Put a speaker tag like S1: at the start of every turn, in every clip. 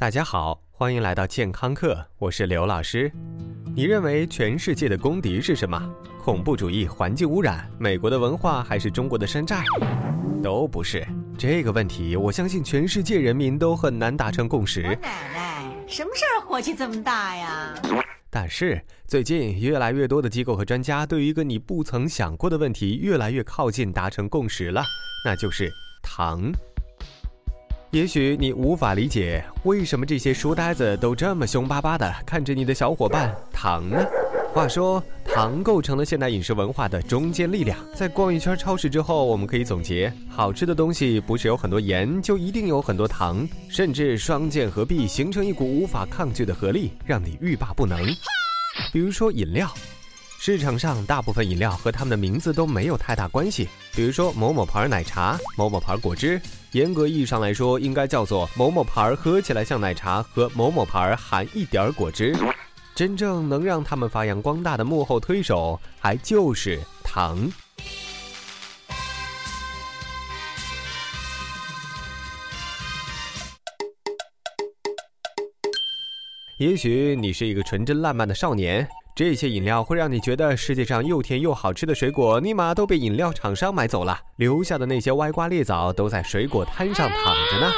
S1: 大家好，欢迎来到健康课，我是刘老师。你认为全世界的公敌是什么？恐怖主义、环境污染、美国的文化，还是中国的山寨？都不是。这个问题，我相信全世界人民都很难达成共识。
S2: 奶奶，什么事儿火气这么大呀？
S1: 但是最近越来越多的机构和专家对于一个你不曾想过的问题越来越靠近达成共识了，那就是糖。也许你无法理解为什么这些书呆子都这么凶巴巴的看着你的小伙伴糖呢？话说，糖构成了现代饮食文化的中坚力量。在逛一圈超市之后，我们可以总结：好吃的东西不是有很多盐，就一定有很多糖，甚至双剑合璧，形成一股无法抗拒的合力，让你欲罢不能。比如说饮料。市场上大部分饮料和它们的名字都没有太大关系，比如说某某牌奶茶、某某牌果汁，严格意义上来说，应该叫做某某牌喝起来像奶茶和某某牌含一点果汁。真正能让他们发扬光大的幕后推手，还就是糖。也许你是一个纯真烂漫的少年。这些饮料会让你觉得世界上又甜又好吃的水果，立马都被饮料厂商买走了，留下的那些歪瓜裂枣都在水果摊上躺着呢。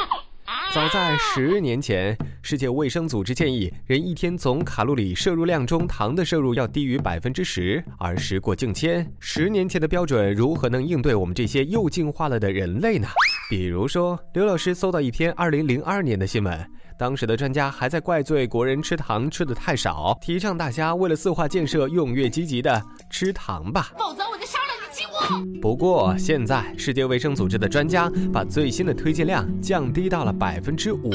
S1: 早在十年前，世界卫生组织建议人一天总卡路里摄入量中糖的摄入要低于百分之十，而时过境迁，十年前的标准如何能应对我们这些又进化了的人类呢？比如说，刘老师搜到一篇二零零二年的新闻。当时的专家还在怪罪国人吃糖吃的太少，提倡大家为了四化建设踊跃积极的吃糖吧，
S2: 否则我就杀了你鸡窝。
S1: 不过现在世界卫生组织的专家把最新的推荐量降低到了百分之五，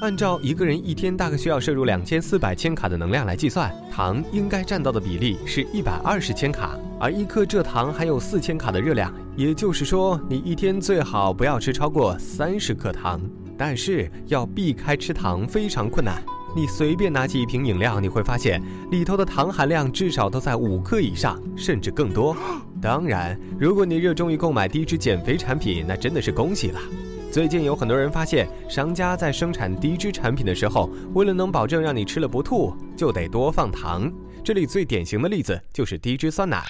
S1: 按照一个人一天大概需要摄入两千四百千卡的能量来计算，糖应该占到的比例是一百二十千卡，而一克蔗糖含有四千卡的热量，也就是说你一天最好不要吃超过三十克糖。但是要避开吃糖非常困难。你随便拿起一瓶饮料，你会发现里头的糖含量至少都在五克以上，甚至更多。当然，如果你热衷于购买低脂减肥产品，那真的是恭喜了。最近有很多人发现，商家在生产低脂产品的时候，为了能保证让你吃了不吐，就得多放糖。这里最典型的例子就是低脂酸奶。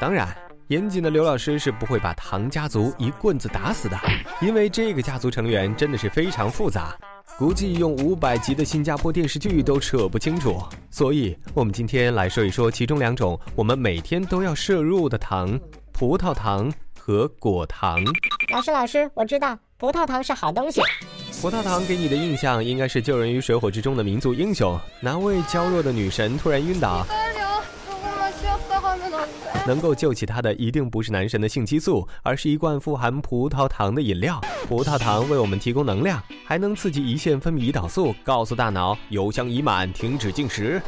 S1: 当然。严谨的刘老师是不会把唐家族一棍子打死的，因为这个家族成员真的是非常复杂，估计用五百集的新加坡电视剧都扯不清楚。所以，我们今天来说一说其中两种我们每天都要摄入的糖：葡萄糖和果糖。
S3: 老师，老师，我知道葡萄糖是好东西。
S1: 葡萄糖给你的印象应该是救人于水火之中的民族英雄，哪位娇弱的女神突然晕倒？能够救起他的一定不是男神的性激素，而是一罐富含葡萄糖的饮料。葡萄糖为我们提供能量，还能刺激胰腺分泌胰岛素，告诉大脑油箱已满，停止进食。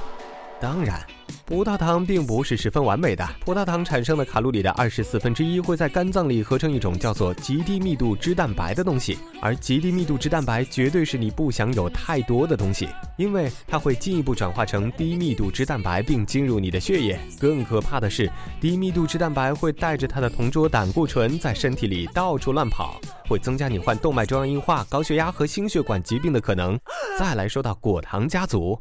S1: 当然。葡萄糖并不是十分完美的，葡萄糖产生的卡路里的二十四分之一会在肝脏里合成一种叫做极低密度脂蛋白的东西，而极低密度脂蛋白绝对是你不想有太多的东西，因为它会进一步转化成低密度脂蛋白并进入你的血液。更可怕的是，低密度脂蛋白会带着它的同桌胆固醇在身体里到处乱跑，会增加你患动脉粥样硬化、高血压和心血管疾病的可能。再来说到果糖家族。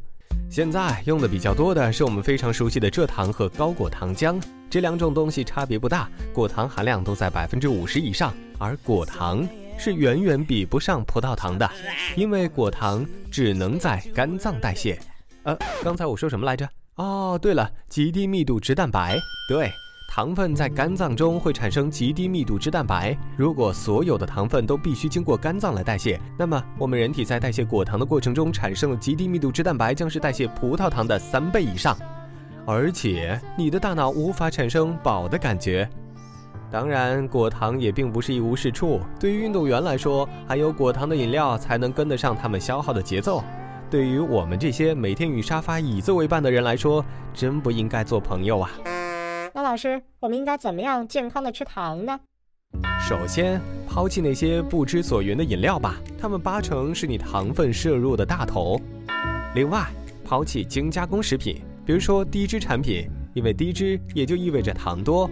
S1: 现在用的比较多的是我们非常熟悉的蔗糖和高果糖浆，这两种东西差别不大，果糖含量都在百分之五十以上，而果糖是远远比不上葡萄糖的，因为果糖只能在肝脏代谢。呃，刚才我说什么来着？哦，对了，极低密度脂蛋白，对。糖分在肝脏中会产生极低密度脂蛋白。如果所有的糖分都必须经过肝脏来代谢，那么我们人体在代谢果糖的过程中产生的极低密度脂蛋白将是代谢葡萄糖的三倍以上。而且你的大脑无法产生饱的感觉。当然，果糖也并不是一无是处。对于运动员来说，含有果糖的饮料才能跟得上他们消耗的节奏。对于我们这些每天与沙发、椅子为伴的人来说，真不应该做朋友啊。
S3: 那老师，我们应该怎么样健康的吃糖呢？
S1: 首先，抛弃那些不知所云的饮料吧，它们八成是你糖分摄入的大头。另外，抛弃精加工食品，比如说低脂产品，因为低脂也就意味着糖多。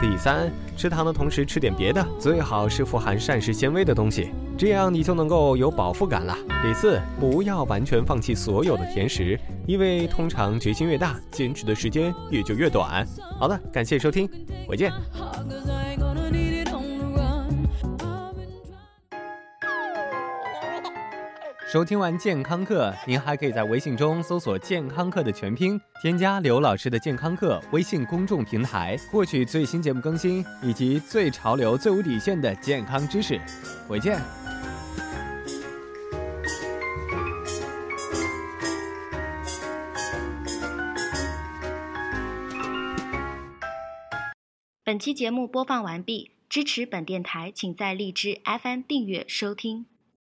S1: 第三，吃糖的同时吃点别的，最好是富含膳食纤维的东西，这样你就能够有饱腹感了。第四，不要完全放弃所有的甜食，因为通常决心越大，坚持的时间也就越短。好的，感谢收听，回见。收听完健康课，您还可以在微信中搜索“健康课”的全拼，添加刘老师的健康课微信公众平台，获取最新节目更新以及最潮流、最无底线的健康知识。回见。
S4: 本期节目播放完毕，支持本电台，请在荔枝 FM 订阅收听。